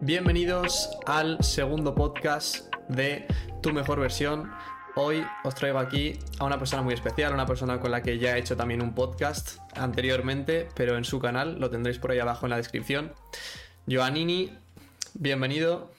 Bienvenidos al segundo podcast de Tu Mejor Versión. Hoy os traigo aquí a una persona muy especial, una persona con la que ya he hecho también un podcast anteriormente, pero en su canal, lo tendréis por ahí abajo en la descripción. Joanini, bienvenido.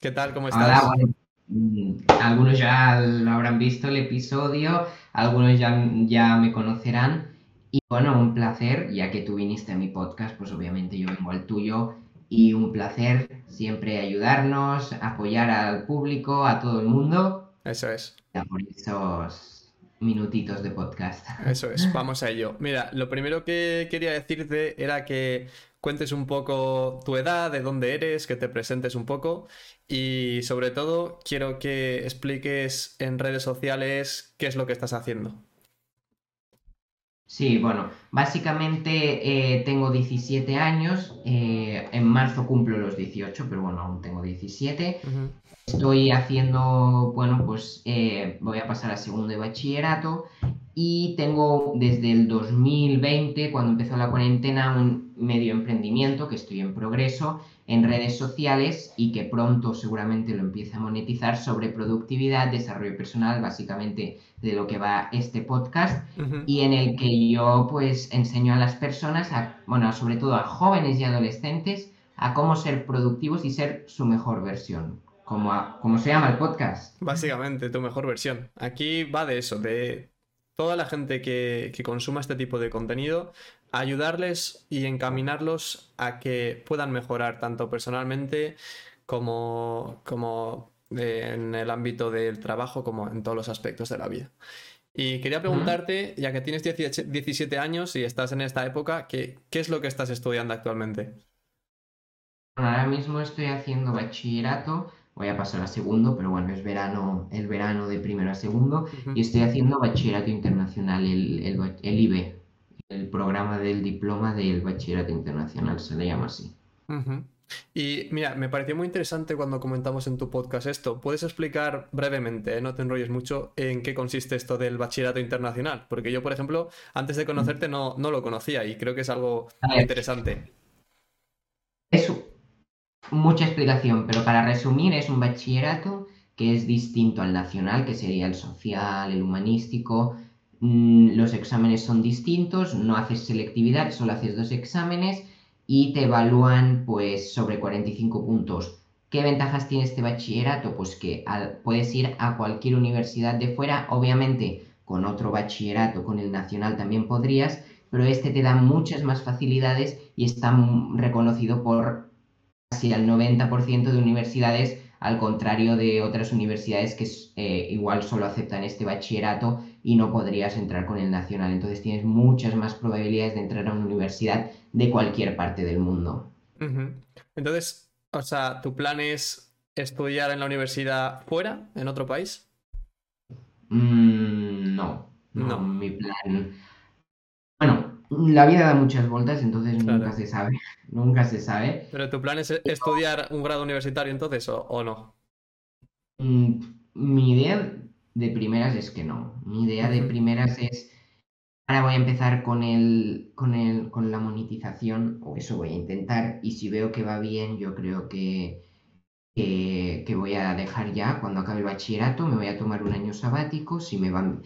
¿Qué tal? ¿Cómo estás? Hola, mm, algunos ya lo habrán visto el episodio, algunos ya, ya me conocerán. Y bueno, un placer, ya que tú viniste a mi podcast, pues obviamente yo vengo al tuyo. Y un placer siempre ayudarnos, apoyar al público, a todo el mundo. Eso es. Ya por esos minutitos de podcast. Eso es, vamos a ello. Mira, lo primero que quería decirte era que cuentes un poco tu edad, de dónde eres, que te presentes un poco y sobre todo quiero que expliques en redes sociales qué es lo que estás haciendo. Sí, bueno, básicamente eh, tengo 17 años, eh, en marzo cumplo los 18, pero bueno, aún tengo 17. Ujú. Estoy haciendo, bueno, pues eh, voy a pasar a segundo de bachillerato y tengo desde el 2020, cuando empezó la cuarentena, un medio emprendimiento que estoy en progreso en redes sociales y que pronto seguramente lo empiece a monetizar sobre productividad, desarrollo personal, básicamente de lo que va este podcast y en el que yo pues enseño a las personas, a, bueno, sobre todo a jóvenes y adolescentes, a cómo ser productivos y ser su mejor versión, como, a- como se llama el podcast. Básicamente, tu mejor versión. Aquí va de eso, de toda la gente que, que consuma este tipo de contenido, ayudarles y encaminarlos a que puedan mejorar tanto personalmente como, como eh, en el ámbito del trabajo, como en todos los aspectos de la vida. Y quería preguntarte, ya que tienes 18 17 años y estás en esta época, ¿qué, qué es lo que estás estudiando actualmente? Bueno, ahora mismo estoy haciendo bachillerato, voy a pasar a segundo, pero bueno, es verano, el verano de primero a segundo, y estoy haciendo bachillerato internacional, el, el, el IB, el programa del diploma del bachillerato internacional, se le llama así. Y mira, me pareció muy interesante cuando comentamos en tu podcast esto. ¿Puedes explicar brevemente, eh, no te enrolles mucho, en qué consiste esto del bachillerato internacional? Porque yo, por ejemplo, antes de conocerte no, no lo conocía y creo que es algo muy interesante. es mucha explicación, pero para resumir, es un bachillerato que es distinto al nacional, que sería el social, el humanístico. Mm, Los exámenes son distintos, no haces selectividad, solo haces dos exámenes y te evalúan pues sobre 45 puntos. ¿Qué ventajas tiene este bachillerato? Pues que al- puedes ir a cualquier universidad de fuera, obviamente con otro bachillerato, con el nacional también podrías, pero este te da muchas más facilidades y está reconocido por casi al 90% de universidades, al contrario de otras universidades que eh, igual solo aceptan este bachillerato y no podrías entrar con el nacional. Entonces tienes muchas más probabilidades de entrar a una universidad de cualquier parte del mundo. Entonces, o sea, ¿tu plan es estudiar en la universidad fuera, en otro país? Mm, no, no, No, mi plan. Bueno, la vida da muchas vueltas, entonces nunca se sabe, nunca se sabe. ¿Pero tu plan es e- estudiar un grado universitario entonces o, o no? Mm, Mi idea de primeras es que no. Mi idea de primeras es, ahora voy a empezar con el, con el, con la monetización, o eso voy a intentar, y si veo que va bien, yo creo que, que, que voy a dejar ya, cuando acabe el bachillerato, me voy a tomar un año sabático, si me van,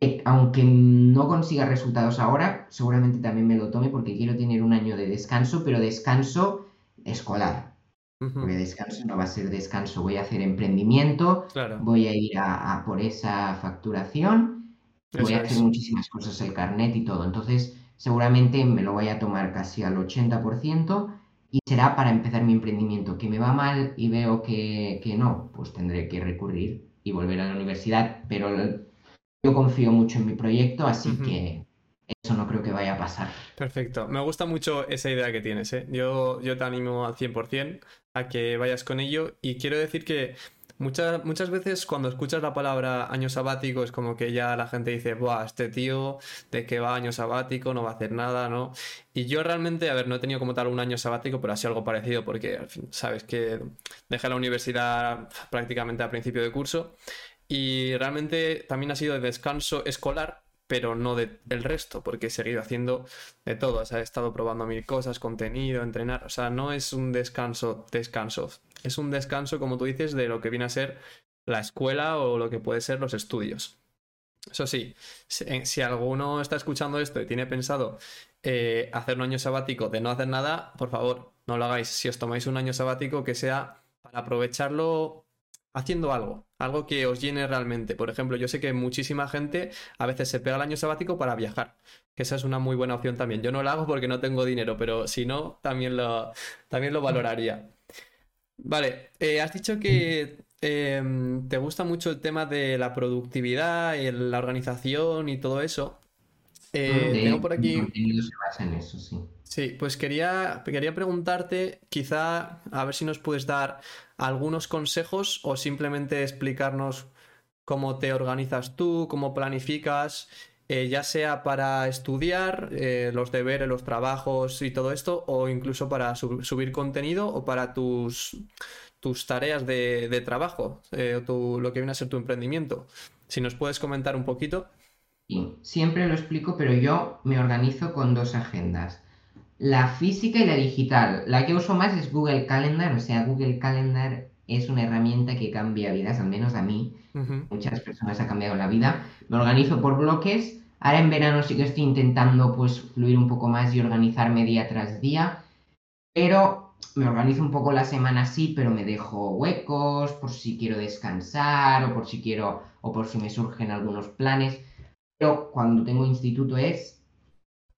eh, aunque no consiga resultados ahora, seguramente también me lo tome porque quiero tener un año de descanso, pero descanso escolar. Porque descanso no va a ser descanso, voy a hacer emprendimiento, Claro, voy a ir a, a por esa facturación, voy a hacer es. muchísimas cosas, el carnet y todo. Entonces, seguramente me lo voy a tomar casi al 80% y será para empezar mi emprendimiento. Que me va mal y veo que, que no, pues tendré que recurrir y volver a la universidad. Pero yo confío mucho en mi proyecto, así que eso no creo que vaya a pasar. Perfecto. Me gusta mucho esa idea que tienes, ¿eh? Yo, yo te animo al 100% a que vayas con ello y quiero decir que muchas, muchas veces cuando escuchas la palabra año sabático es como que ya la gente dice, Buah, este tío de que va año sabático no va a hacer nada, ¿no? Y yo realmente, a ver, no he tenido como tal un año sabático, pero así algo parecido porque, al fin, sabes que dejé la universidad prácticamente a principio de curso y realmente también ha sido de descanso escolar pero no del resto, porque he seguido haciendo de todo. O sea, he estado probando mil cosas, contenido, entrenar. O sea, no es un descanso, descanso. Es un descanso, como tú dices, de lo que viene a ser la escuela o lo que puede ser los estudios. Eso sí, si, alguno está escuchando esto y tiene pensado eh, hacer un año sabático de no hacer nada, por favor, no lo hagáis. Si os tomáis un año sabático, que sea para aprovecharlo haciendo algo, algo que os llene realmente. Por ejemplo, yo sé que muchísima gente a veces se pega el año sabático para viajar, que esa es una muy buena opción también. Yo no lo hago porque no tengo dinero, pero si no, también lo, también lo valoraría. Vale, eh, has dicho que em, te gusta mucho el tema de la productividad, la organización y todo eso. Eh, tengo por aquí. se basa en eso, sí. Sí, pues quería, quería preguntarte, quizá, a ver si nos puedes dar algunos consejos o simplemente explicarnos cómo te organizas tú, cómo planificas, eh, ya sea para estudiar eh, los deberes, los trabajos y todo esto, o incluso para subir contenido o para tus, tus tareas de, trabajo, eh, lo que viene a ser tu emprendimiento. Si nos puedes comentar un poquito. Sí, siempre lo explico, pero yo me organizo con dos agendas la física y la digital. La que uso más es Google Calendar, o sea, Google Calendar es una herramienta que cambia vidas, al menos a mí. Muchas personas ha cambiado la vida. Me organizo por bloques. Ahora en verano sí que estoy intentando pues fluir un poco más y organizarme día tras día. Pero me organizo un poco la semana sí, pero me dejo huecos por si quiero descansar o por si quiero o por si me surgen algunos planes. Pero cuando tengo instituto es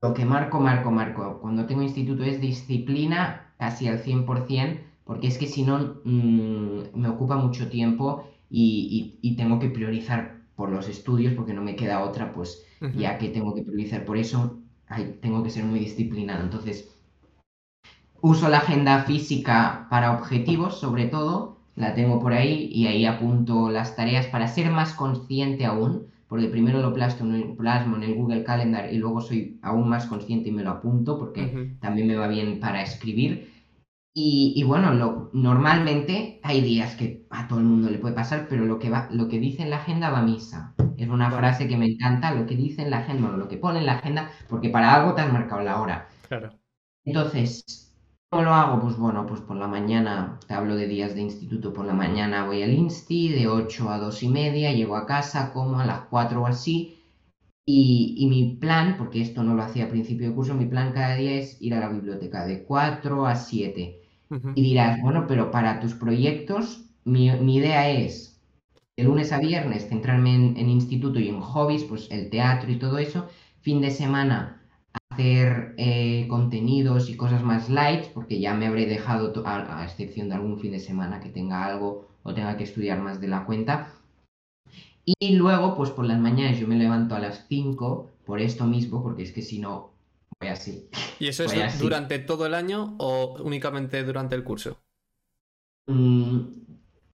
lo que marco, marco, marco. Cuando tengo instituto es disciplina casi al 100%, porque es que si no mm, me ocupa mucho tiempo y, tengo que priorizar por los estudios, porque no me queda otra, pues ya que tengo que priorizar por eso, tengo que ser muy disciplinado. Entonces, uso la agenda física para objetivos, sobre todo, la tengo por ahí y ahí apunto las tareas para ser más consciente aún porque primero lo en, el, plasmo en el Google Calendar y luego soy aún más consciente y me lo apunto porque también me va bien para escribir. Y, bueno, lo, normalmente hay días que a todo el mundo le puede pasar, pero lo que, va, lo que dice en la agenda va a misa. Es una frase que me encanta, lo que dice en la agenda, bueno, lo que pone en la agenda, porque para algo te has marcado la hora. Claro. Entonces, ¿Cómo lo hago? Pues bueno, pues por la mañana, te hablo de días de instituto, por la mañana voy al insti, de 8 a 2 y media, llego a casa, como a las 4 o así, y, mi plan, porque esto no lo hacía a principio de curso, mi plan cada día es ir a la biblioteca de 4 a 7. Y dirás, bueno, pero para tus proyectos, mi, idea es de lunes a viernes centrarme en, en instituto y en hobbies, pues el teatro y todo eso, fin de semana hacer eh, contenidos y cosas más light, porque ya me habré dejado, a, excepción de algún fin de semana que tenga algo o tenga que estudiar más de la cuenta. Y luego, pues por las mañanas yo me levanto a las 5 por esto mismo, porque es que si no, voy así. ¿Y eso es durante todo el año o únicamente durante el curso? Mm,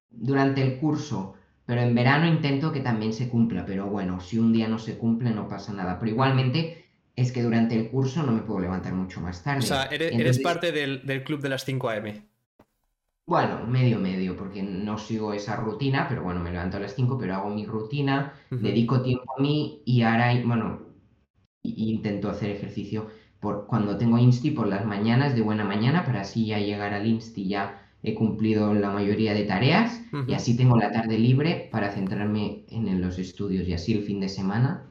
durante el curso, pero en verano intento que también se cumpla, pero bueno, si un día no se cumple no pasa nada, pero igualmente es que durante el curso no me puedo levantar mucho más tarde. O sea, eres, parte del, club de las 5 a.m. Bueno, medio medio, porque no sigo esa rutina, pero bueno, me levanto a las 5, pero hago mi rutina, dedico tiempo a mí y ahora, bueno, intento hacer ejercicio por cuando tengo Insti por las mañanas de buena mañana, para así ya llegar al Insti ya he cumplido la mayoría de tareas y así tengo la tarde libre para centrarme en los estudios y así el fin de semana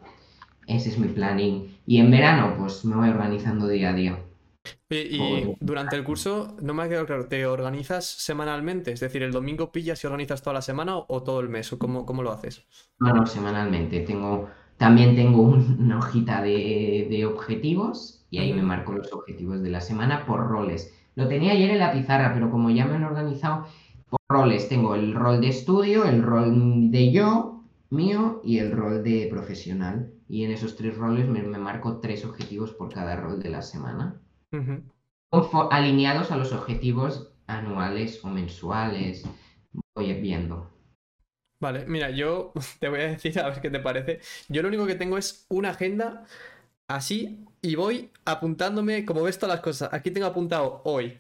ese es mi planning. Y en verano, pues me voy organizando día a día. Y, durante el curso, no me ha quedado claro, ¿te organizas semanalmente? Es decir, ¿el domingo pillas y organizas toda la semana o todo el mes? ¿O cómo, cómo lo haces? No, no, semanalmente. Tengo, también tengo una hojita de, objetivos y ahí me marco los objetivos de la semana por roles. Lo tenía ayer en la pizarra, pero como ya me han organizado por roles, tengo el rol de estudio, el rol de yo, mío, y el rol de profesional y en esos tres roles me, marco tres objetivos por cada rol de la semana, alineados a los objetivos anuales o mensuales. Voy viendo. Vale, mira, yo te voy a decir a ver qué te parece. Yo lo único que tengo es una agenda así y voy apuntándome como ves todas las cosas. Aquí tengo apuntado hoy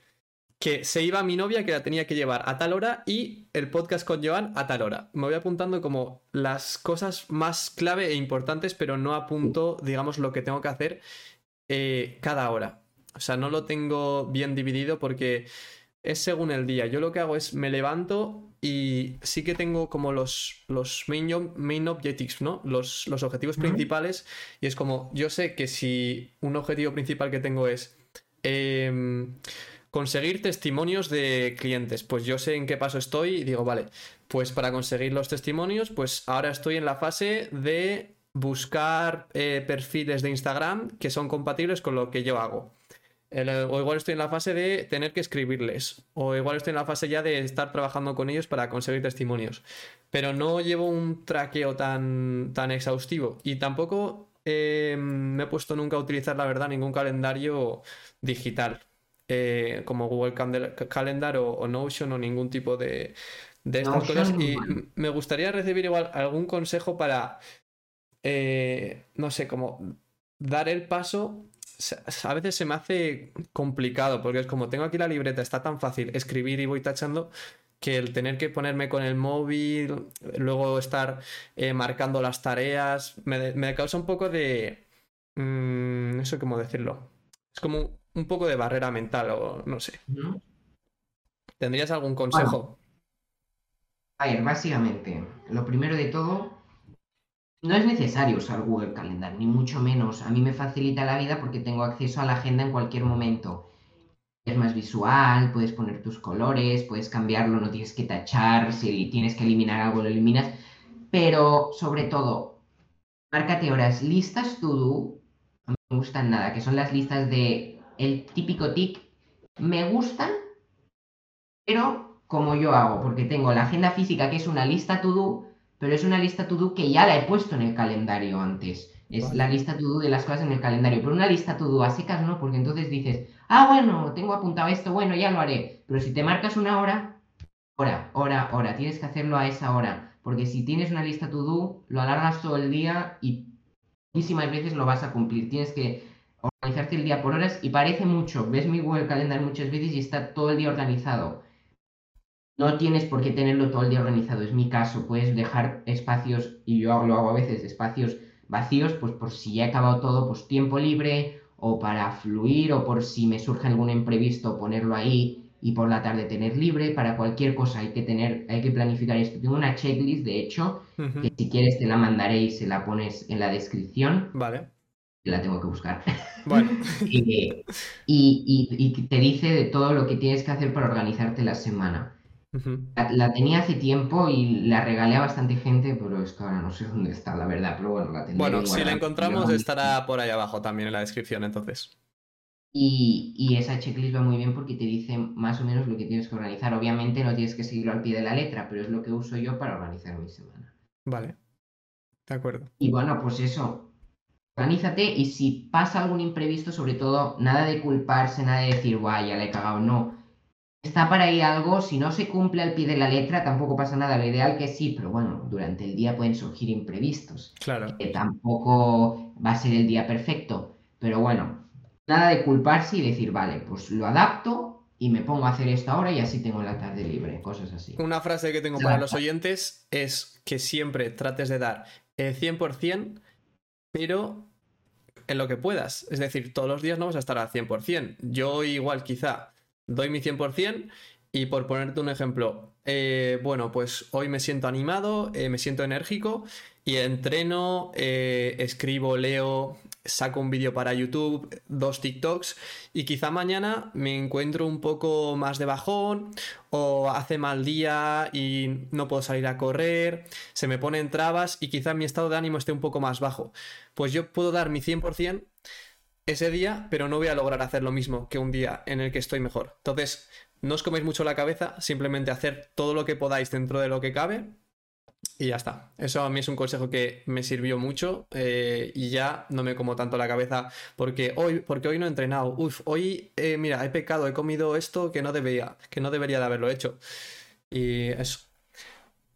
que se iba mi novia que la tenía que llevar a tal hora y el podcast con Joan a tal hora. Me voy apuntando como las cosas más clave e importantes, pero no apunto, digamos, lo que tengo que hacer eh, cada hora. O sea, no lo tengo bien dividido porque es según el día. Yo lo que hago es me levanto y sí que tengo como los, los main, main objectives, ¿no? Los, los objetivos principales. Y es como, yo sé que si un objetivo principal que tengo es em, conseguir testimonios de clientes, pues yo sé en qué paso estoy y digo, vale, pues para conseguir los testimonios, pues ahora estoy en la fase de buscar eh, perfiles de Instagram que son compatibles con lo que yo hago. o igual estoy en la fase de tener que escribirles. O igual estoy en la fase ya de estar trabajando con ellos para conseguir testimonios. Pero no llevo un traqueo tan, tan exhaustivo. Y tampoco eh, me he puesto nunca a utilizar, la verdad, ningún calendario digital. Eh, como Google Calendar o, Notion o ningún tipo de, de estas cosas. Y me gustaría recibir igual algún consejo para eh, no sé, como dar el paso a veces se me hace complicado porque es como tengo aquí la libreta, está tan fácil escribir y voy tachando que el tener que ponerme con el móvil, luego estar eh, marcando las tareas, me, causa un poco de... Mm, no sé cómo decirlo. Es como un poco de barrera mental o no sé. ¿Tendrías algún consejo? a ver, básicamente, lo primero de todo no es necesario usar Google Calendar, ni mucho menos. A mí me facilita la vida porque tengo acceso a la agenda en cualquier momento. Es más visual, puedes poner tus colores, puedes cambiarlo, no tienes que tachar, si tienes que eliminar algo lo eliminas. Pero sobre todo, márcate horas, listas to do, no me gustan nada, que son las listas de el típico tic, me gustan, pero como yo hago, porque tengo la agenda física que es una lista to do, pero es una lista to do que ya la he puesto en el calendario antes. Es la lista to do de las cosas en el calendario. Pero una lista to do a secas no, porque entonces dices, ah, bueno, tengo apuntado esto, bueno, ya lo haré. Pero si te marcas una hora, hora, hora, hora, tienes que hacerlo a esa hora. Porque si tienes una lista to do, lo alargas todo el día y muchísimas veces lo vas a cumplir. Tienes que organizarte el día por horas y parece mucho. Ves mi Google Calendar muchas veces y está todo el día organizado no tienes por qué tenerlo todo el día organizado, es mi caso, puedes dejar espacios, y yo lo hago a veces, espacios vacíos, pues por si ya he acabado todo, pues tiempo libre, o para fluir, o por si me surge algún imprevisto, ponerlo ahí y por la tarde tener libre, para cualquier cosa hay que tener, hay que planificar esto. Tengo una checklist, de hecho, que si quieres te la mandaré y se la pones en la descripción. Vale. La tengo que buscar. Bueno. y, y te dice de todo lo que tienes que hacer para organizarte la semana la, tenía hace tiempo y la regalé a bastante gente, pero es que ahora no sé dónde está, la verdad. Pero bueno, la Bueno, si la encontramos estará por ahí abajo también en la descripción, entonces. Y, esa checklist va muy bien porque te dice más o menos lo que tienes que organizar. Obviamente no tienes que seguirlo al pie de la letra, pero es lo que uso yo para organizar mi semana. Vale. De acuerdo. Y bueno, pues eso. Organízate y si pasa algún imprevisto, sobre todo, nada de culparse, nada de decir, guay, ya le he cagado. No está para ahí algo, si no se cumple al pie de la letra, tampoco pasa nada. Lo ideal que sí, pero bueno, durante el día pueden surgir imprevistos. Claro. Que tampoco va a ser el día perfecto. Pero bueno, nada de culparse y decir, vale, pues lo adapto y me pongo a hacer esto ahora y así tengo la tarde libre, cosas así. Una frase que tengo para los oyentes es que siempre trates de dar el 100%, pero en lo que puedas. Es decir, todos los días no vas a estar al 100%. Yo igual quizá doy mi 100% y por ponerte un ejemplo, eh, bueno, pues hoy me siento animado, eh, me siento enérgico y entreno, eh, escribo, leo, saco un vídeo para YouTube, dos TikToks y quizá mañana me encuentro un poco más de bajón o hace mal día y no puedo salir a correr, se me ponen trabas y quizá mi estado de ánimo esté un poco más bajo. Pues yo puedo dar mi 100% ese día, pero no voy a lograr hacer lo mismo que un día en el que estoy mejor. Entonces, no os coméis mucho la cabeza, simplemente hacer todo lo que podáis dentro de lo que cabe y ya está. Eso a mí es un consejo que me sirvió mucho eh, y ya no me como tanto la cabeza porque hoy, porque hoy no he entrenado. Uf, hoy, eh, mira, he pecado, he comido esto que no debería, que no debería de haberlo hecho. Y eso.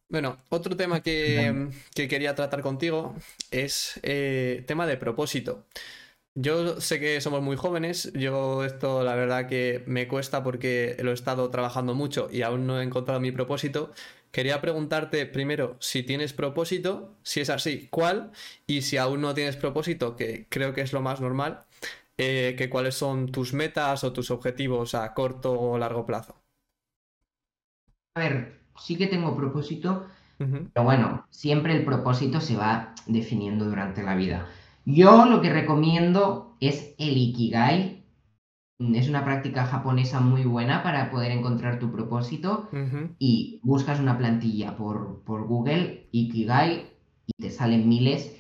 Bueno, otro tema que, quería tratar contigo es eh, tema de propósito. yo sé que somos muy jóvenes, yo esto la verdad que me cuesta porque lo he estado trabajando mucho y aún no he encontrado mi propósito. Quería preguntarte primero si tienes propósito, si es así, cuál, y si aún no tienes propósito, que creo que es lo más normal, eh, que cuáles son tus metas o tus objetivos a corto o largo plazo. A ver, sí que tengo propósito, pero bueno, siempre el propósito se va definiendo durante la vida. Yo lo que recomiendo es el Ikigai, es una práctica japonesa muy buena para poder encontrar tu propósito y buscas una plantilla por, Google, Ikigai, y te salen miles.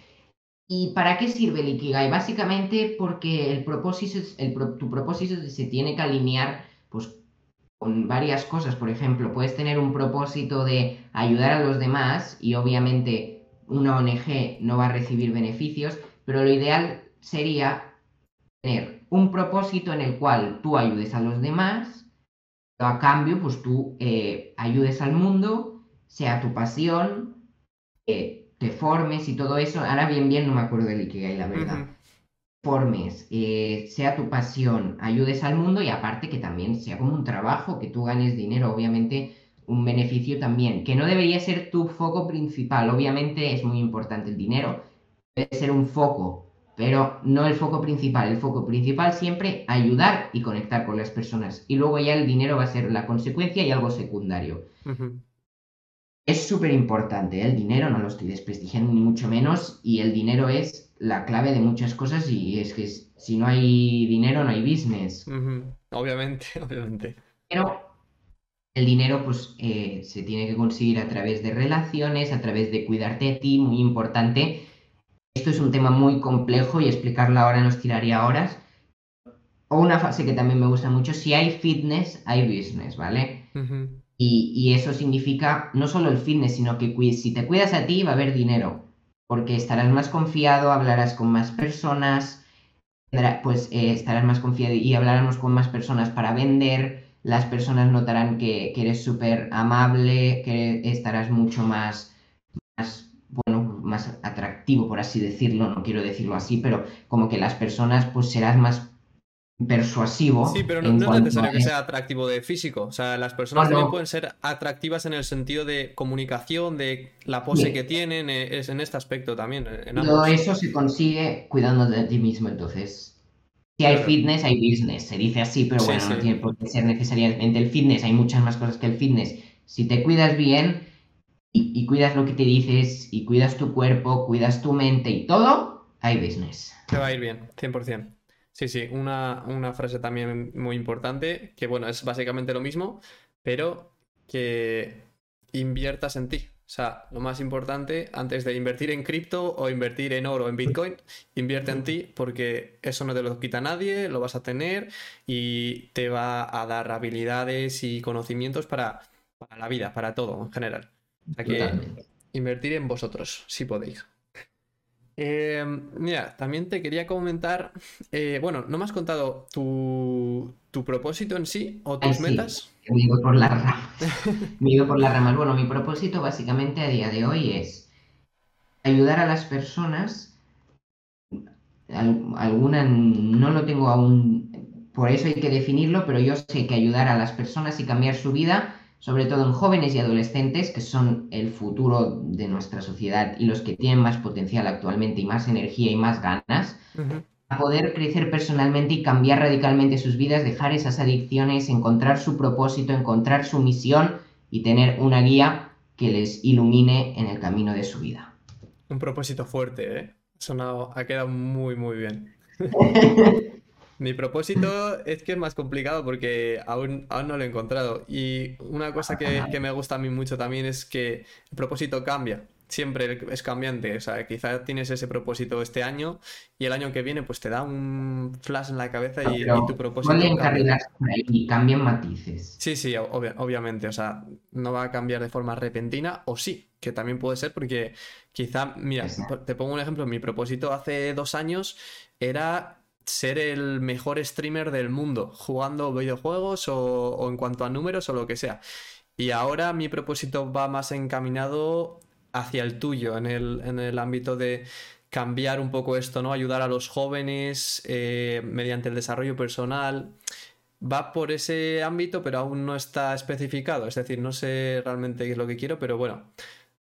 ¿Y para qué sirve el Ikigai? Básicamente porque el propósito, el, tu propósito se tiene que alinear pues, con varias cosas. Por ejemplo, puedes tener un propósito de ayudar a los demás y obviamente una ONG no va a recibir beneficios, pero lo ideal sería tener un propósito en el cual tú ayudes a los demás, pero a cambio, pues tú eh, ayudes al mundo, sea tu pasión, eh, te formes y todo eso. Ahora bien, bien, no me acuerdo del Ikigai, la verdad. Formes, eh, sea tu pasión, ayudes al mundo y aparte que también sea como un trabajo, que tú ganes dinero, obviamente un beneficio también, que no debería ser tu foco principal, obviamente es muy importante el dinero, debe ser un foco pero no el foco principal. El foco principal siempre ayudar y conectar con las personas. Y luego ya el dinero va a ser la consecuencia y algo secundario. Es súper importante, ¿eh? el dinero no lo estoy desprestigiando ni mucho menos. Y el dinero es la clave de muchas cosas y es que si no hay dinero no hay business. Obviamente, obviamente. Pero el dinero pues eh, se tiene que conseguir a través de relaciones, a través de cuidarte a ti, muy importante esto es un tema muy complejo y explicarlo ahora nos tiraría horas. O una fase que también me gusta mucho, si hay fitness, hay business, ¿vale? y, eso significa no solo el fitness, sino que si te cuidas a ti va a haber dinero, porque estarás más confiado, hablarás con más personas, pues eh, estarás más confiado y hablaremos con más personas para vender, las personas notarán que, que eres súper amable, que estarás mucho más, más bueno, más atractivo, por así decirlo, no quiero decirlo así, pero como que las personas pues serás más persuasivo. Sí, pero no, es necesario que sea atractivo de físico. O sea, las personas también pueden ser atractivas en el sentido de comunicación, de la pose que tienen, eh, es en este aspecto también. Todo eso se consigue cuidando de ti mismo, entonces. Si hay fitness, hay business. Se dice así, pero bueno, no tiene por qué ser necesariamente el fitness. Hay muchas más cosas que el fitness. Si te cuidas bien, y, cuidas lo que te dices y cuidas tu cuerpo, cuidas tu mente y todo, hay business. Te va a ir bien, 100%. Sí, sí, una, frase también muy importante, que bueno, es básicamente lo mismo, pero que inviertas en ti. O sea, lo más importante, antes de invertir en cripto o invertir en oro o en Bitcoin, invierte en ti porque eso no te lo quita nadie, lo vas a tener y te va a dar habilidades y conocimientos para, para la vida, para todo en general. O que invertir en vosotros, si podéis. Eh, mira, también te quería comentar, eh, bueno, ¿no me has contado tu, propósito en sí o tus metas? Me por las ramas. me por las ramas. Bueno, mi propósito básicamente a día de hoy es ayudar a las personas. alguna no lo tengo aún, por eso hay que definirlo, pero yo sé que ayudar a las personas y cambiar su vida sobre todo en jóvenes y adolescentes, que son el futuro de nuestra sociedad y los que tienen más potencial actualmente y más energía y más ganas, a poder crecer personalmente y cambiar radicalmente sus vidas, dejar esas adicciones, encontrar su propósito, encontrar su misión y tener una guía que les ilumine en el camino de su vida. Un propósito fuerte, ¿eh? Sonado, ha quedado muy, muy bien. Mi propósito es que es más complicado porque aún, aún no lo he encontrado. Y una cosa que, me gusta a mí mucho también es que el propósito cambia. Siempre es cambiante. O sea, quizás tienes ese propósito este año y el año que viene pues te da un flash en la cabeza y, tu propósito cambia. y cambian matices. Sí, sí, obviamente. O sea, no va a cambiar de forma repentina o sí, que también puede ser porque quizá, mira, te pongo un ejemplo. Mi propósito hace dos años era ser el mejor streamer del mundo, jugando videojuegos o, en cuanto a números o lo que sea. Y ahora mi propósito va más encaminado hacia el tuyo, en el, ámbito de cambiar un poco esto, ¿no? Ayudar a los jóvenes eh, mediante el desarrollo personal. Va por ese ámbito, pero aún no está especificado. Es decir, no sé realmente qué es lo que quiero, pero bueno,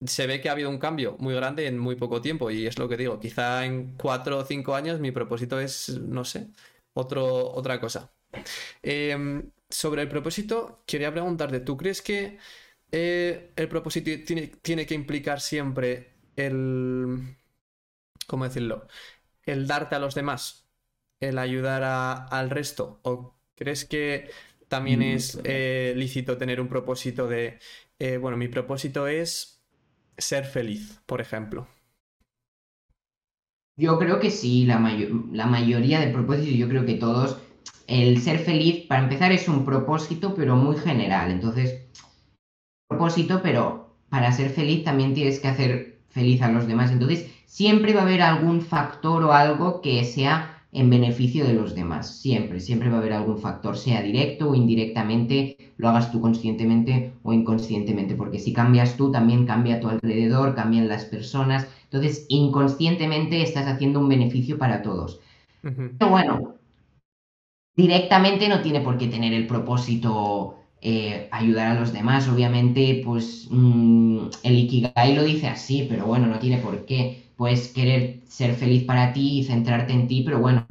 se ve que ha habido un cambio muy grande en muy poco tiempo y es lo que digo, quizá en cuatro o cinco años mi propósito es, no sé, otro, otra cosa. Em, sobre el propósito, quería preguntarte, ¿tú crees que eh, el propósito tiene, tiene, que implicar siempre el... ¿Cómo decirlo? El darte a los demás, el ayudar al resto, o crees que también mm. es eh, lícito tener un propósito de, eh, bueno, mi propósito es ser feliz, por ejemplo? Yo creo que sí, la, la mayoría de propósitos, yo creo que todos, el ser feliz, para empezar, es un propósito, pero muy general. Entonces, propósito, pero para ser feliz también tienes que hacer feliz a los demás. Entonces, siempre va a haber algún factor o algo que sea en beneficio de los demás. Siempre, siempre va a haber algún factor, sea directo o indirectamente, lo hagas tú conscientemente o inconscientemente, porque si cambias tú, también cambia a tu alrededor, cambian las personas. Entonces, inconscientemente estás haciendo un beneficio para todos. Pero bueno, directamente no tiene por qué tener el propósito eh, ayudar a los demás. Obviamente, pues mm, el Ikigai lo dice así, pero bueno, no tiene por qué puedes querer ser feliz para ti y centrarte en ti, pero bueno,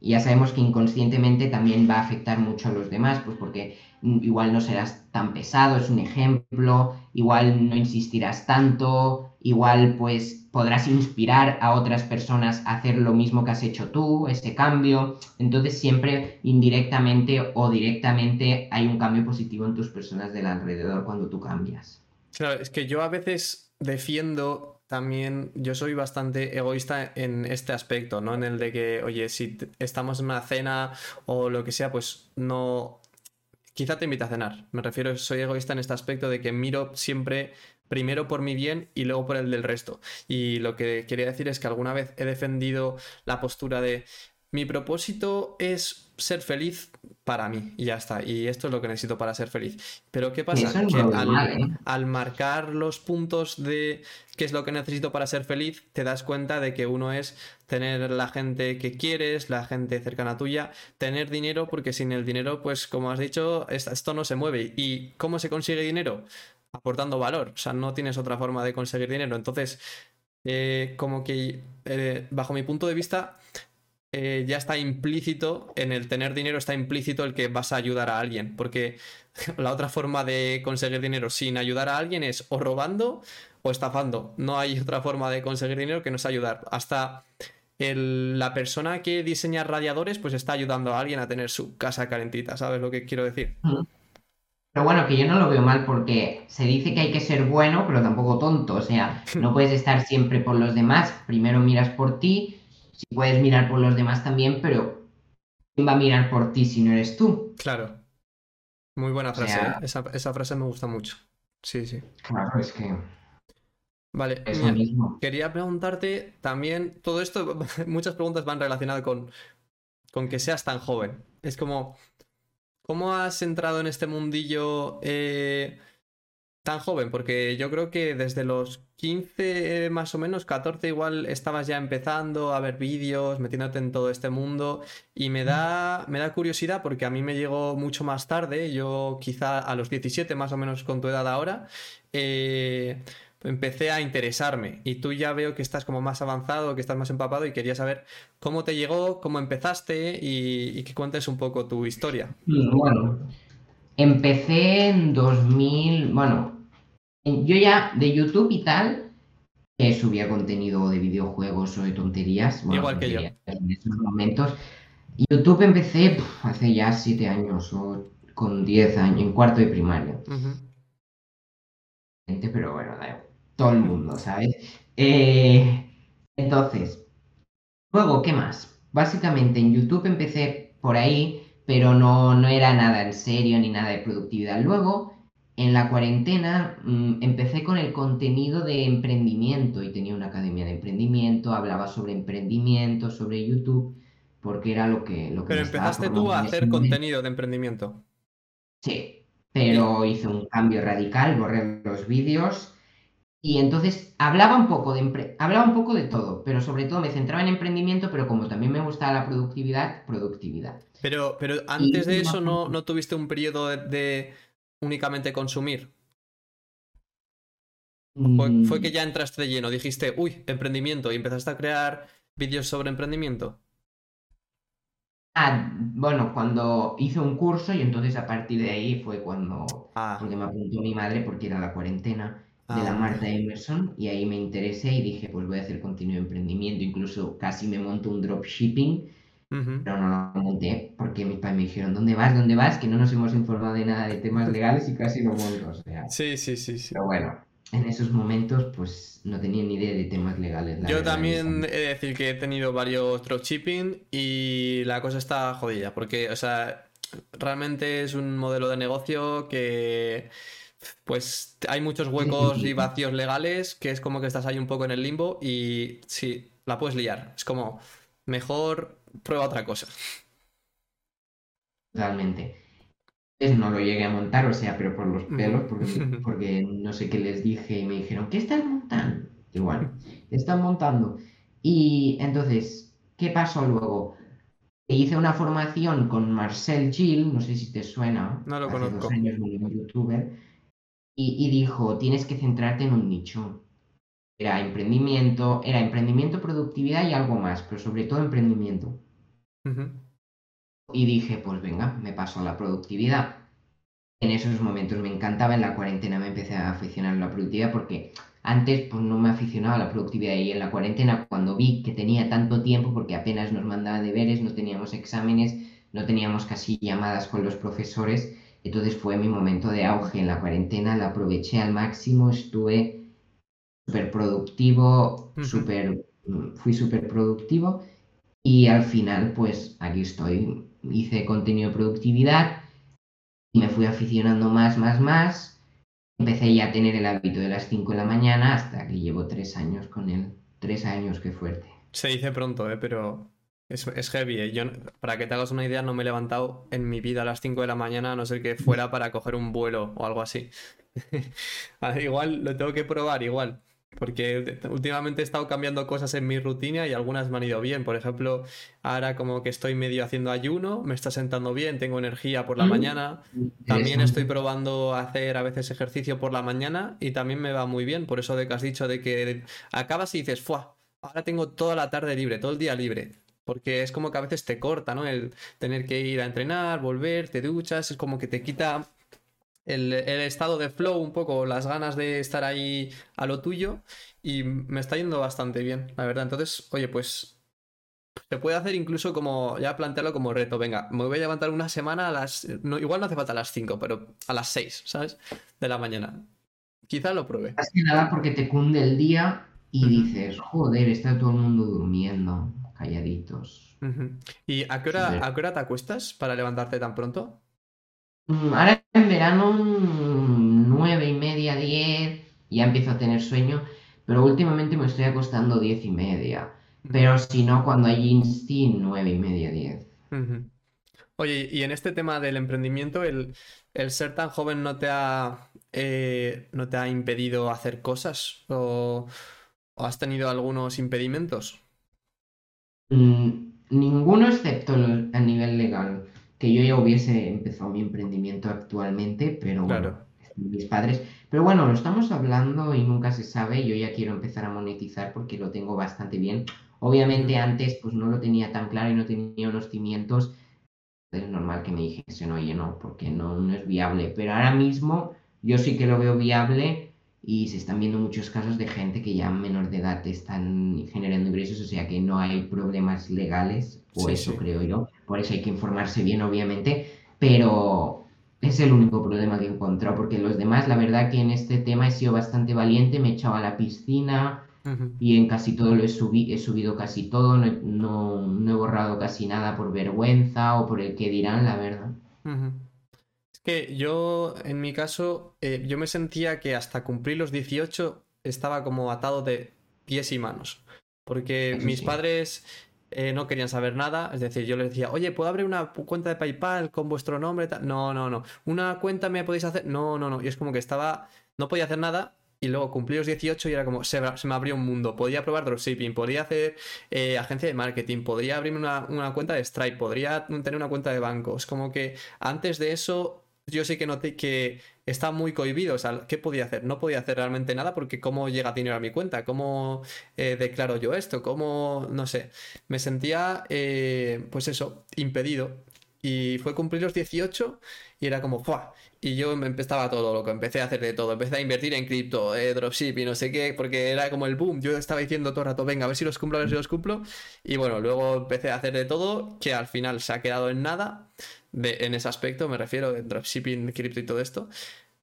ya sabemos que inconscientemente también va a afectar mucho a los demás, pues porque igual no serás tan pesado, es un ejemplo, igual no insistirás tanto, igual pues podrás inspirar a otras personas a hacer lo mismo que has hecho tú, ese cambio, entonces siempre indirectamente o directamente hay un cambio positivo en tus personas del alrededor cuando tú cambias. Claro, es que yo a veces defiendo también yo soy bastante egoísta en este aspecto, ¿no? En el de que, oye, si estamos en una cena o lo que sea, pues no... Quizá te invita a cenar. Me refiero, soy egoísta en este aspecto de que miro siempre primero por mi bien y luego por el del resto. Y lo que quería decir es que alguna vez he defendido la postura de mi propósito es ser feliz para mí y ya está. Y esto es lo que necesito para ser feliz. Pero ¿qué pasa? que ¿eh? al, marcar los puntos de qué es lo que necesito para ser feliz, te das cuenta de que uno es tener la gente que quieres, la gente cercana a tuya, tener dinero, porque sin el dinero, pues como has dicho, esto no se mueve. ¿Y cómo se consigue dinero? Aportando valor. O sea, no tienes otra forma de conseguir dinero. Entonces, eh, como que, eh, bajo mi punto de vista, eh, ya está implícito, en el tener dinero está implícito el que vas a ayudar a alguien, porque la otra forma de conseguir dinero sin ayudar a alguien es o robando o estafando. No hay otra forma de conseguir dinero que no es ayudar. Hasta la persona que diseña radiadores pues está ayudando a alguien a tener su casa calentita, ¿sabes lo que quiero decir? Pero bueno, que yo no lo veo mal porque se dice que hay que ser bueno, pero tampoco tonto. O sea, no puedes estar siempre por los demás. Primero miras por ti si puedes mirar por los demás también, pero ¿quién va a mirar por ti si no eres tú? Claro. Muy buena frase. ¿eh? esa, frase me gusta mucho. Sí, sí. Claro, es que. Vale, quería preguntarte también, todo esto, muchas preguntas van relacionadas con, con que seas tan joven. Es como, ¿cómo has entrado en este mundillo eh, tan joven? Porque yo creo que desde los 15 más o menos, 14 igual estabas ya empezando a ver vídeos, metiéndote en todo este mundo y me da, me da curiosidad porque a mí me llegó mucho más tarde, yo quizá a los 17 más o menos con tu edad ahora, eh, empecé a interesarme y tú ya veo que estás como más avanzado, que estás más empapado y quería saber cómo te llegó, cómo empezaste y, y que cuentes un poco tu historia. Bueno, empecé en 2000, bueno, yo ya de YouTube y tal eh, subía contenido de videojuegos o de tonterías. Igual que yo. En esos momentos. YouTube empecé hace ya siete años o con diez años, en cuarto de primaria. Pero bueno, todo el mundo, ¿sabes? Eh, entonces, luego, ¿qué más? Básicamente en YouTube empecé por ahí, pero no, no era nada en serio ni nada de productividad. Luego en la cuarentena mm, empecé con el contenido de emprendimiento y tenía una academia de emprendimiento, hablaba sobre emprendimiento, sobre YouTube, porque era lo que... Lo que pero empezaste tú a hacer contenido de emprendimiento. Sí, pero hice un cambio radical, borré los vídeos Y entonces hablaba un poco de hablaba un poco de todo, pero sobre todo me centraba en emprendimiento, pero como también me gustaba la productividad, productividad. Pero, pero Y antes de eso no, no tuviste un periodo de, de únicamente consumir. Fue, Mm, fue que ya entraste de lleno, dijiste, uy, emprendimiento, y empezaste a crear vídeos sobre emprendimiento. Ah, bueno, cuando hice un curso y entonces a partir de ahí fue cuando, Ah, porque me apuntó mi madre porque era la cuarentena de la ah, Marta Emerson y ahí me interesé y dije, pues voy a hacer contenido de emprendimiento, incluso casi me monto un dropshipping, pero no lo monté porque mis padres me dijeron, ¿dónde vas? ¿Dónde vas? Que no nos hemos informado de nada de temas legales y casi lo monto, o sea. Sí, sí, sí, sí. Pero bueno, en esos momentos pues no tenía ni idea de temas legales, la Yo verdad, también he de decir que he tenido varios dropshipping y la cosa está jodida, porque, o sea, realmente es un modelo de negocio que, pues, hay muchos huecos y vacíos legales, que es como que estás ahí un poco en el limbo y sí, la puedes liar. Es como, mejor prueba otra cosa. Totalmente. No lo llegué a montar, o sea, pero por los pelos, porque, porque no sé qué les dije y me dijeron, ¿qué estás montando? Igual, ¿qué están montando? Y entonces, ¿qué pasó luego? Hice una formación con Marcel Gil, no sé si te suena, No lo hace conozco. dos años un youtuber, y, y dijo, tienes que centrarte en un nicho. Era emprendimiento, era emprendimiento, productividad y algo más, pero sobre todo emprendimiento. Y dije, pues venga, me paso a la productividad. En esos momentos me encantaba, en la cuarentena me empecé a aficionar a la productividad porque antes pues no me aficionaba a la productividad y en la cuarentena cuando vi que tenía tanto tiempo porque apenas nos mandaba deberes, no teníamos exámenes, no teníamos casi llamadas con los profesores, entonces fue mi momento de auge en la cuarentena, la aproveché al máximo, estuve súper productivo, Ujú. súper, mm, fui súper productivo y al final pues aquí estoy, hice contenido de productividad y me fui aficionando más, más, más. Empecé ya a tener el hábito de las 5 de la mañana hasta que llevo tres años con él. Tres años, qué fuerte. Se dice pronto, ¿eh? Pero es, es heavy, ¿eh? Yo, para que te hagas una idea, no me he levantado en mi vida a las 5 de la mañana, a no ser que fuera para coger un vuelo o algo así. Igual lo tengo que probar, igual. Porque últimamente he estado cambiando cosas en mi rutina y algunas me han ido bien. Por ejemplo, ahora como que estoy medio haciendo ayuno, me está sentando bien, tengo energía por la Mm, mañana. También estoy probando hacer a veces ejercicio por la mañana y también me va muy bien. Por eso de que has dicho de que acabas y dices, ¡fua! Ahora tengo toda la tarde libre, todo el día libre. Porque es como que a veces te corta, ¿no? El tener que ir a entrenar, volver, te duchas, es como que te quita el, el estado de flow un poco, las ganas de estar ahí a lo tuyo y me está yendo bastante bien, la verdad. Entonces, oye, pues se puede hacer incluso como, ya plantearlo como reto, venga, me voy a levantar una semana a las, no, igual no hace falta a las 5, pero a las 6, ¿sabes? De la mañana. Quizá lo pruebe. Más que nada porque te cunde el día y dices, joder, está todo el mundo durmiendo, calladitos. ¿Y a qué hora, a qué hora te acuestas para levantarte tan pronto? Mm, Ahora en verano, mm, nueve y media, diez, ya empiezo a tener sueño, pero últimamente me estoy acostando diez y media. Pero si no, cuando hay instinto, nueve y media, diez. Oye, y en este tema del emprendimiento, el, el ser tan joven no te ha, eh, no te ha impedido hacer cosas o, o has tenido algunos impedimentos? Mm, Ninguno excepto a nivel legal, que yo ya hubiese empezado mi emprendimiento actualmente, pero bueno, mis padres. Pero bueno, lo estamos hablando y nunca se sabe. Yo ya quiero empezar a monetizar porque lo tengo bastante bien. Obviamente antes pues no lo tenía tan claro y no tenía unos cimientos. Es normal que me dijesen, oye, no, porque no, no es viable. Pero ahora mismo yo sí que lo veo viable y se están viendo muchos casos de gente que ya menor de edad están generando ingresos, o sea que no hay problemas legales, o Sí, eso sí. creo yo. Por eso hay que informarse bien, obviamente, pero es el único problema que he encontrado, porque los demás, la verdad que en este tema he sido bastante valiente, me he echado a la piscina y en casi todo lo he, subi- he subido casi todo, no, he- no, no he borrado casi nada por vergüenza o por el que dirán, la verdad. Que yo, en mi caso, eh, yo me sentía que hasta cumplir los 18 estaba como atado de pies y manos. Porque mis sí. padres eh, no querían saber nada. Es decir, yo les decía, oye, ¿puedo abrir una cuenta de PayPal con vuestro nombre? tal?". No, no, no. ¿Una cuenta me podéis hacer? No, no, no. Y es como que estaba, no podía hacer nada y luego cumplí los 18 y era como, se, me abrió un mundo. Podía probar dropshipping, podía hacer eh, agencia de marketing, podría abrirme una, cuenta de Stripe, podría tener una cuenta de bancos. Como que antes de eso yo sí que noté que estaba muy cohibido. O sea, ¿qué podía hacer? No podía hacer realmente nada porque cómo llega dinero a mi cuenta, cómo eh, declaro yo esto, cómo, no sé, me sentía, eh, pues eso, impedido. Y fue cumplir los 18 y era como, ¡fua! Y yo me empezaba todo loco, empecé a hacer de todo, empecé a invertir en cripto, eh, dropship y no sé qué, porque era como el boom. Yo estaba diciendo todo el rato, venga, a ver si los cumplo, a ver si los cumplo. Y bueno, luego empecé a hacer de todo, que al final se ha quedado en nada, de, en ese aspecto, me refiero, de dropshipping, cripto y todo esto.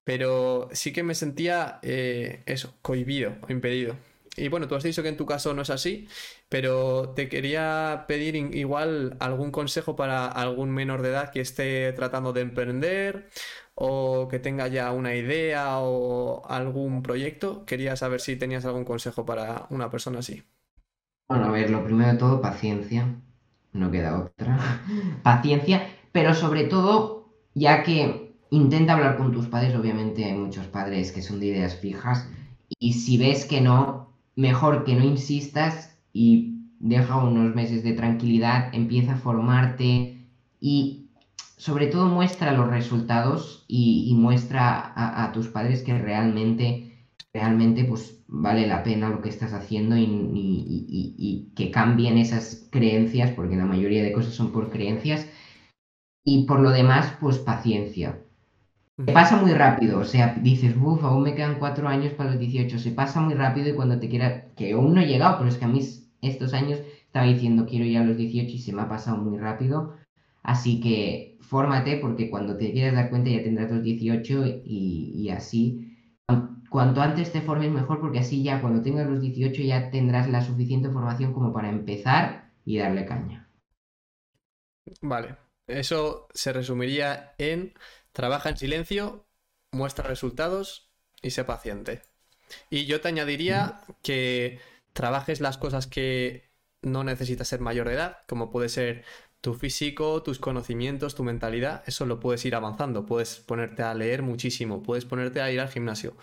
Pero sí que me sentía eh, eso, cohibido impedido. Y bueno, tú has dicho que en tu caso no es así, pero te quería pedir igual algún consejo para algún menor de edad que esté tratando de emprender o que tenga ya una idea o algún proyecto. Quería saber si tenías algún consejo para una persona así. Bueno, a ver, lo primero de todo, paciencia. No queda otra. paciencia, pero sobre todo, ya que intenta hablar con tus padres, obviamente hay muchos padres que son de ideas fijas, y si ves que no, mejor que no insistas y deja unos meses de tranquilidad, empieza a formarte y sobre todo muestra los resultados y, muestra a, tus padres que realmente, realmente pues vale la pena lo que estás haciendo y, y, que cambien esas creencias, porque la mayoría de cosas son por creencias. Y por lo demás, pues paciencia. Se pasa muy rápido, o sea, dices, uff, aún me quedan cuatro años para los 18, se pasa muy rápido y cuando te quiera, que aún no he llegado, pero es que a mí estos años estaba diciendo quiero ir a los 18 y se me ha pasado muy rápido, así que fórmate porque cuando te quieras dar cuenta ya tendrás los 18 y, y así, cuanto antes te formes mejor porque así ya cuando tengas los 18 ya tendrás la suficiente formación como para empezar y darle caña. Vale, eso se resumiría en Trabaja en silencio, muestra resultados y sé paciente. Y yo te añadiría que trabajes las cosas que no necesitas ser mayor de edad, como puede ser tu físico, tus conocimientos, tu mentalidad, eso lo puedes ir avanzando. Puedes ponerte a leer muchísimo, puedes ponerte a ir al gimnasio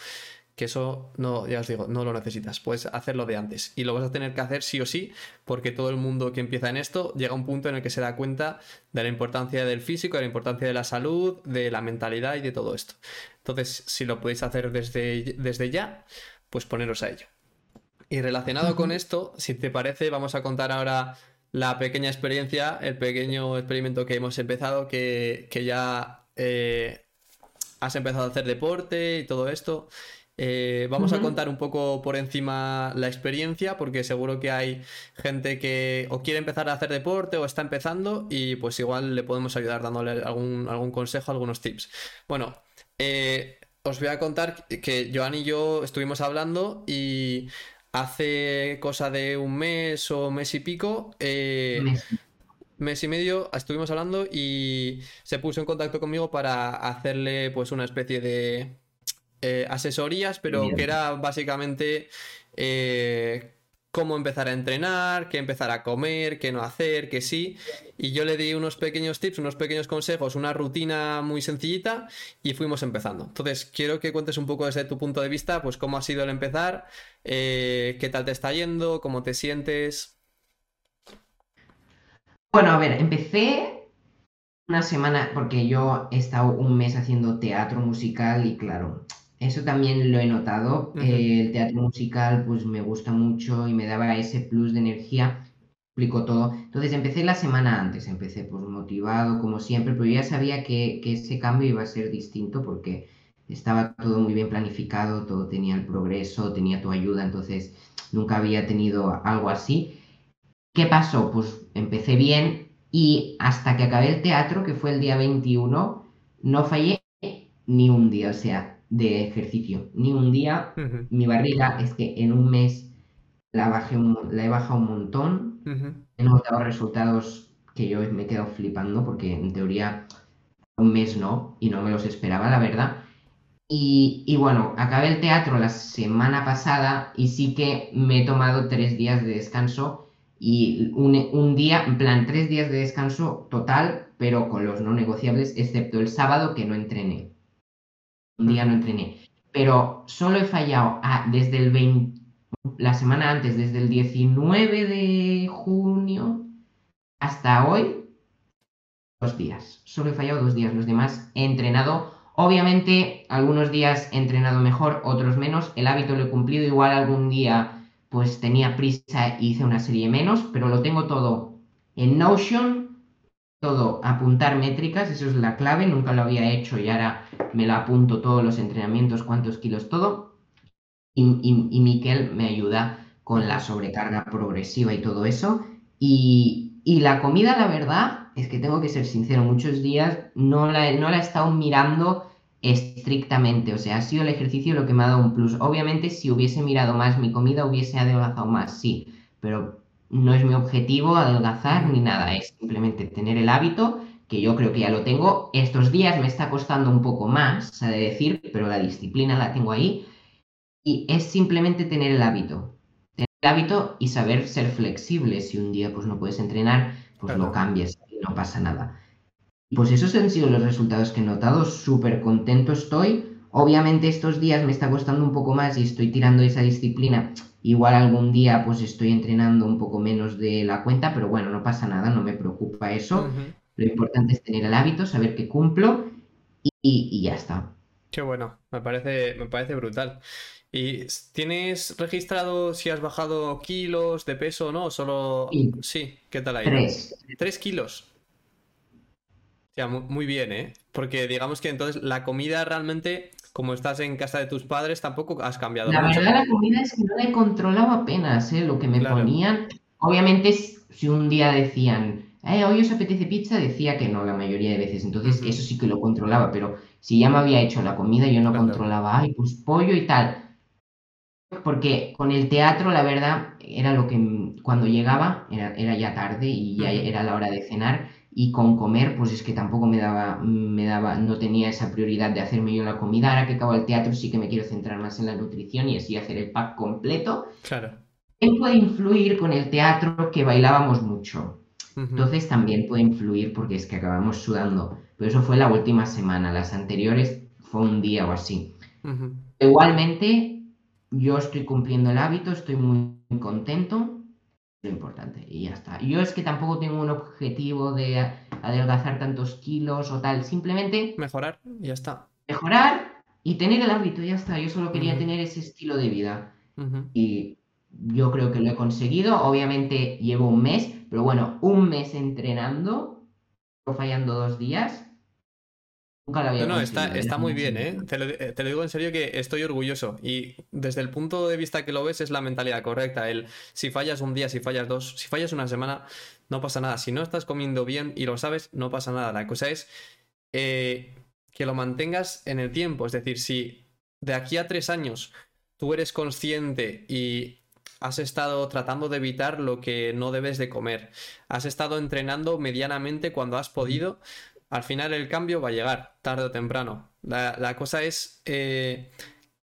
que eso no, ya os digo, no lo necesitas, puedes hacerlo de antes y lo vas a tener que hacer sí o sí porque todo el mundo que empieza en esto llega a un punto en el que se da cuenta de la importancia del físico, de la importancia de la salud, de la mentalidad y de todo esto. Entonces, si lo podéis hacer desde, desde ya, pues poneros a ello. Y relacionado con esto, si te parece, vamos a contar ahora la pequeña experiencia, el pequeño experimento que hemos empezado, que, ya eh, has empezado a hacer deporte y todo esto. Eh, vamos a contar un poco por encima la experiencia, porque seguro que hay gente que o quiere empezar a hacer deporte o está empezando y pues igual le podemos ayudar dándole algún, algún consejo, algunos tips. Bueno, eh, os voy a contar que Joan y yo estuvimos hablando y hace cosa de un mes o mes y pico, eh, mes y medio estuvimos hablando y se puso en contacto conmigo para hacerle pues una especie de eh, asesorías, pero que era básicamente eh, cómo empezar a entrenar, qué empezar a comer, qué no hacer, qué sí. Y yo le di unos pequeños tips, unos pequeños consejos, una rutina muy sencillita y fuimos empezando. Entonces, quiero que cuentes un poco desde tu punto de vista, pues cómo ha sido el empezar, eh, qué tal te está yendo, cómo te sientes. Bueno, a ver, empecé una semana porque yo he estado un mes haciendo teatro musical y claro, eso también lo he notado. el teatro musical pues me gusta mucho y me daba ese plus de energía. Explico todo. Entonces empecé la semana antes, empecé pues motivado como siempre, pero ya sabía que, ese cambio iba a ser distinto porque estaba todo muy bien planificado, todo tenía el progreso, tenía tu ayuda, entonces nunca había tenido algo así. ¿Qué pasó? Pues empecé bien y hasta que acabé el teatro, que fue el día 21, no fallé ni un día, o sea, de ejercicio. Ni un día. Mi barriga es que en un mes la, bajé la he bajado un montón. He notado resultados que yo me he quedado flipando porque en teoría un mes no y no me los esperaba, la verdad. Y, y, bueno, acabé el teatro la semana pasada y sí que me he tomado tres días de descanso y un, un, día, en plan, tres días de descanso total, pero con los no negociables, excepto el sábado que no entrené un día no entrené. pero solo he fallado desde el 20, la semana antes, desde el 19 de junio hasta hoy, dos días. Solo he fallado dos días, los demás he entrenado. Obviamente, algunos días he entrenado mejor, otros menos. El hábito lo he cumplido. Igual algún día, pues tenía prisa y hice una serie menos, pero lo tengo todo en Notion, todo apuntar métricas, eso es la clave. Nunca lo había hecho y ahora me lo apunto todos los entrenamientos, cuántos kilos, todo. Y, y, Miquel me ayuda con la sobrecarga progresiva y todo eso. Y, y la comida, la verdad, es que tengo que ser sincero, muchos días no la, no la he estado mirando estrictamente, o sea, ha sido el ejercicio lo que me ha dado un plus. Obviamente, si hubiese mirado más mi comida, hubiese adelgazado más, sí, pero no es mi objetivo adelgazar ni nada, es simplemente tener el hábito, que yo creo que ya lo tengo. Estos días me está costando un poco más, de decir, pero la disciplina la tengo ahí, y es simplemente tener el hábito. Tener el hábito y saber ser flexible. Si un día pues no puedes entrenar, pues lo cambies no pasa nada. Pues esos han sido los resultados que he notado, súper contento estoy. Obviamente estos días me está costando un poco más y estoy tirando esa disciplina. Igual algún día pues estoy entrenando un poco menos de la cuenta, pero bueno, no pasa nada, no me preocupa eso. Lo importante es tener el hábito, saber que cumplo y, ya está. Qué bueno, me parece, me parece brutal. ¿Y tienes registrado si has bajado kilos de peso o no? Solo. Sí, ¿qué tal ahí? Tres. Tres kilos. Muy bien, ¿eh? Porque digamos que entonces la comida realmente, como estás en casa de tus padres, tampoco has cambiado la verdad, la comida es que no la he controlado apenas, ¿eh? Lo que me ponían. Obviamente, si un día decían, eh, hoy os apetece pizza, decía que no la mayoría de veces. Entonces, eso sí que lo controlaba, pero si ya me había hecho la comida, yo no controlaba, ay, pues pollo y tal porque con el teatro, la verdad, era lo que cuando llegaba, era, ya tarde y ya era la hora de cenar, y con comer, pues es que tampoco me daba, me daba, no tenía esa prioridad de hacerme yo la comida. Ahora que acabo el teatro, sí que me quiero centrar más en la nutrición y así hacer el pack completo. Claro. También puede influir con el teatro que bailábamos mucho. Entonces también puede influir porque es que acabamos sudando. Pero eso fue la última semana. Las anteriores fue un día o así. Igualmente, yo estoy cumpliendo el hábito, estoy muy, contento, lo importante, y ya está. Yo es que tampoco tengo un objetivo de adelgazar tantos kilos o tal, simplemente... Mejorar, ya está. Mejorar y tener el hábito, ya está. Yo solo quería tener ese estilo de vida. Y yo creo que lo he conseguido. Obviamente llevo un mes, pero bueno, un mes entrenando, fallando dos días, no, no, está, está muy bien, ¿eh? Te lo, te lo, digo en serio que estoy orgulloso. Y desde el punto de vista que lo ves, es la mentalidad correcta. El si fallas un día, si fallas dos, si fallas una semana, no pasa nada. Si no estás comiendo bien y lo sabes, no pasa nada. La cosa es eh, que lo mantengas en el tiempo. Es decir, si de aquí a tres años tú eres consciente y has estado tratando de evitar lo que no debes de comer, has estado entrenando medianamente cuando has podido, al final el cambio va a llegar, tarde o temprano. La, cosa es eh,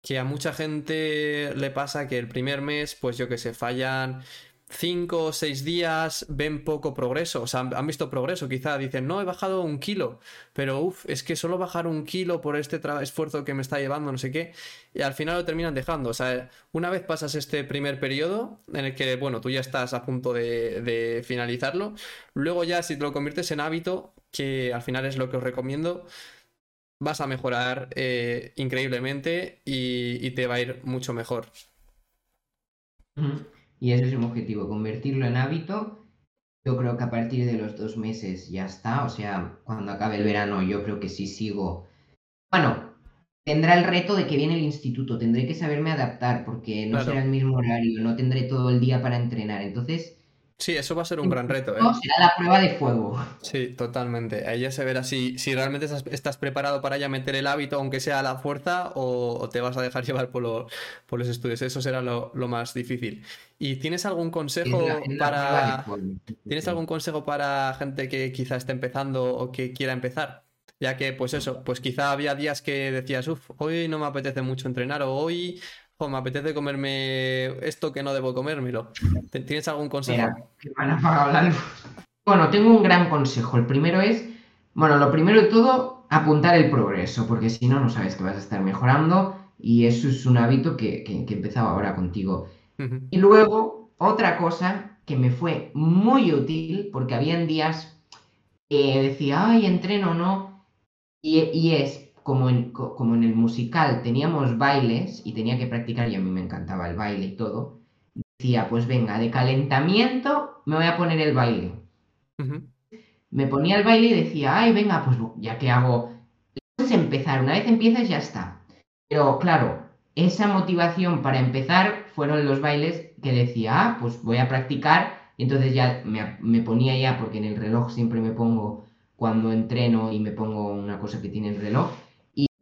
que a mucha gente le pasa que el primer mes, pues yo que sé, fallan cinco o seis días ven poco progreso, o sea, han visto progreso, quizá dicen, no, he bajado un kilo, pero uff, es que solo bajar un kilo por este esfuerzo que me está llevando, no sé qué, y al final lo terminan dejando, o sea, una vez pasas este primer periodo en el que, bueno, tú ya estás a punto de, finalizarlo, luego ya si te lo conviertes en hábito, que al final es lo que os recomiendo, vas a mejorar eh, increíblemente y, te va a ir mucho mejor. Y ese es mi objetivo, convertirlo en hábito. Yo creo que a partir de los dos meses ya está. O sea, cuando acabe el verano, yo creo que sí sigo. Bueno, tendrá el reto de que viene el instituto. Tendré que saberme adaptar porque no será el mismo horario, no tendré todo el día para entrenar. Entonces, Sí, eso va a ser un gran reto. ¿eh? Será la prueba de fuego. Sí, totalmente. Ahí ya se verá si, si realmente estás, preparado para ya meter el hábito, aunque sea a la fuerza, o, te vas a dejar llevar por, por los estudios. Eso será lo, más difícil. ¿Y tienes algún consejo para. ¿Tienes algún consejo para gente que quizá esté empezando o que quiera empezar? Ya que, pues eso, pues quizá había días que decías, uff, hoy no me apetece mucho entrenar, o hoy me apetece comerme esto que no debo comérmelo. ¿Tienes algún consejo? Bueno, tengo un gran consejo. El primero es, bueno, lo primero de todo, apuntar el progreso, porque si no, no sabes que vas a estar mejorando. y eso es un hábito que, que, he empezado ahora contigo. Y luego, otra cosa que me fue muy útil, porque habían días que decía, ay, entreno no, y, y es como en, como en el musical teníamos bailes y tenía que practicar y a mí me encantaba el baile y todo, decía, pues venga, de calentamiento me voy a poner el baile. Me ponía el baile y decía, ay, venga, pues ya que hago, es empezar, una vez empiezas ya está. Pero claro, esa motivación para empezar fueron los bailes que decía, ah, pues voy a practicar, y entonces ya me, me ponía ya, porque en el reloj siempre me pongo cuando entreno y me pongo una cosa que tiene el reloj,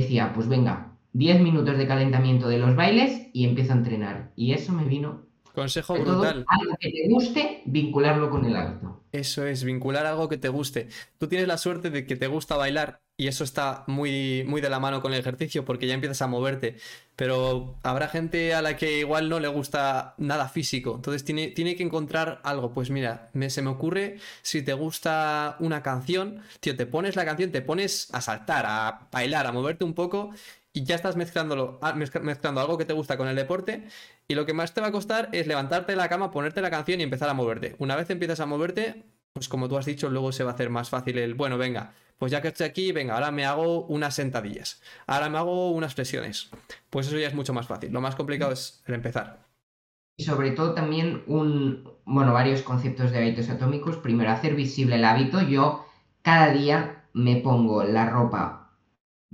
decía, pues venga, 10 minutos de calentamiento de los bailes y empiezo a entrenar. Y eso me vino Consejo brutal. algo que te guste, vincularlo con el hábito. Eso es, vincular algo que te guste. Tú tienes la suerte de que te gusta bailar y eso está muy, muy de la mano con el ejercicio porque ya empiezas a moverte. Pero habrá gente a la que igual no le gusta nada físico. Entonces tiene, tiene que encontrar algo. Pues mira, me, se me ocurre si te gusta una canción, tío, te pones la canción, te pones a saltar, a bailar, a moverte un poco y ya estás mezclándolo, ah, mezclando algo que te gusta con el deporte y lo que más te va a costar es levantarte de la cama, ponerte la canción y empezar a moverte. Una vez empiezas a moverte, pues como tú has dicho, luego se va a hacer más fácil el, bueno, venga, pues ya que estoy aquí, venga, ahora me hago unas sentadillas, ahora me hago unas flexiones. Pues eso ya es mucho más fácil. Lo más complicado es el empezar. Y sobre todo también un, bueno, varios conceptos de hábitos atómicos. Primero, hacer visible el hábito. Yo cada día me pongo la ropa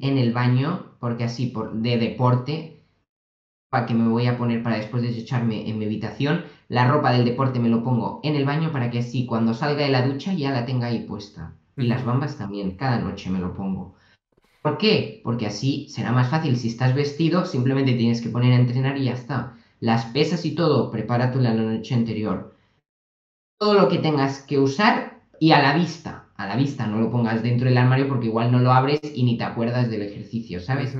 en el baño, porque así por, de deporte, para que me voy a poner para después desecharme en mi habitación, la ropa del deporte me lo pongo en el baño para que así cuando salga de la ducha ya la tenga ahí puesta. Y las bambas también, cada noche me lo pongo. ¿Por qué? Porque así será más fácil. Si estás vestido, simplemente tienes que poner a entrenar y ya está. Las pesas y todo, prepáratelo la noche anterior. Todo lo que tengas que usar y a la vista a la vista, no lo pongas dentro del armario porque igual no lo abres y ni te acuerdas del ejercicio, ¿sabes?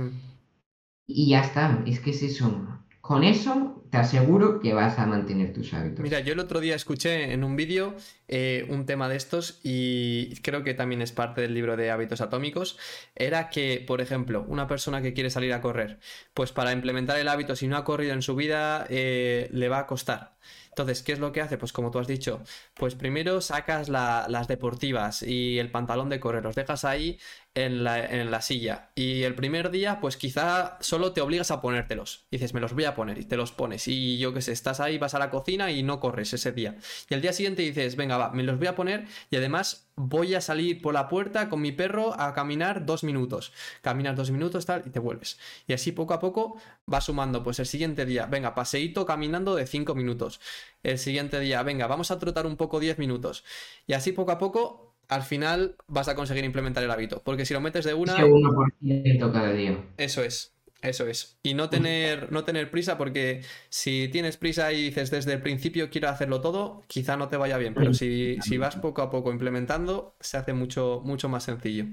Y ya está, es que es eso. Con eso te aseguro que vas a mantener tus hábitos. Mira, yo el otro día escuché en un vídeo eh, un tema de estos y creo que también es parte del libro de hábitos atómicos. Era que, por ejemplo, una persona que quiere salir a correr, pues para implementar el hábito, si no ha corrido en su vida, eh, le va a costar. Entonces, ¿qué es lo que hace? Pues como tú has dicho, pues primero sacas las deportivas y el pantalón de correr, los dejas ahí en la, silla. Y el primer día, pues quizá solo te obligas a ponértelos. dices, me los voy a poner y te los pones. Y yo qué sé, estás ahí, vas a la cocina y no corres ese día. Y el día siguiente dices, venga, va, me los voy a poner y además voy a salir por la puerta con mi perro a caminar dos minutos. Caminas dos minutos, tal, y te vuelves. Y así poco a poco va sumando. Pues el siguiente día, venga, paseíto caminando de cinco minutos. El siguiente día, venga, vamos a trotar un poco diez minutos. Y así poco a poco al final vas a conseguir implementar el hábito. Porque si lo metes de una. cada día. Eso es. Eso es. Y no tener, no tener prisa, porque si tienes prisa y dices desde el principio quiero hacerlo todo, quizá no te vaya bien. Pero si, si vas poco a poco implementando, se hace mucho, mucho más sencillo.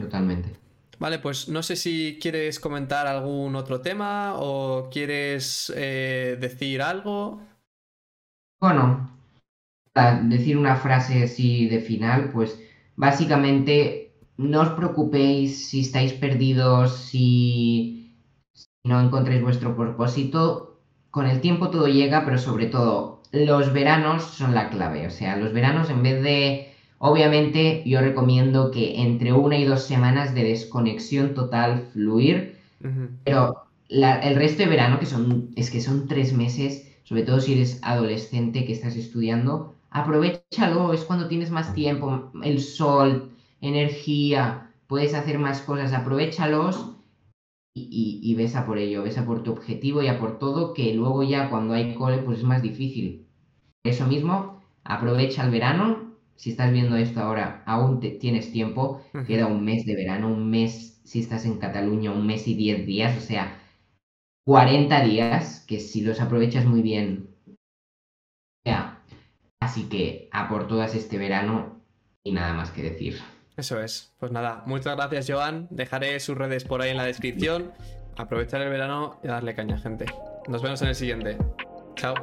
Totalmente. Vale, pues no sé si quieres comentar algún otro tema o quieres eh, decir algo. Bueno, decir una frase así de final, pues básicamente no os preocupéis si estáis perdidos, si, no encontréis vuestro propósito. Con el tiempo todo llega, pero sobre todo los veranos son la clave. O sea, los veranos en vez de... Obviamente yo recomiendo que entre una y dos semanas de desconexión total fluir, pero el resto de verano, que son, es que son tres meses, sobre todo si eres adolescente que estás estudiando, aprovechalo, es cuando tienes más tiempo, el sol, energía, puedes hacer más cosas, aprovechalos y, y, ves a por ello, ves a por tu objetivo y a por todo, que luego ya cuando hay cole pues es más difícil. Eso mismo, aprovecha el verano, si estás viendo esto ahora, aún tienes tiempo, queda un mes de verano, un mes si estás en Cataluña, un mes y diez días, o sea, 40 días, que si los aprovechas muy bien, Así que a por todas este verano y nada más que decir. Eso es. Pues nada, muchas gracias Joan. Dejaré sus redes por ahí en la descripción. Aprovechar el verano y darle caña, gente. Nos vemos en el siguiente. Chao.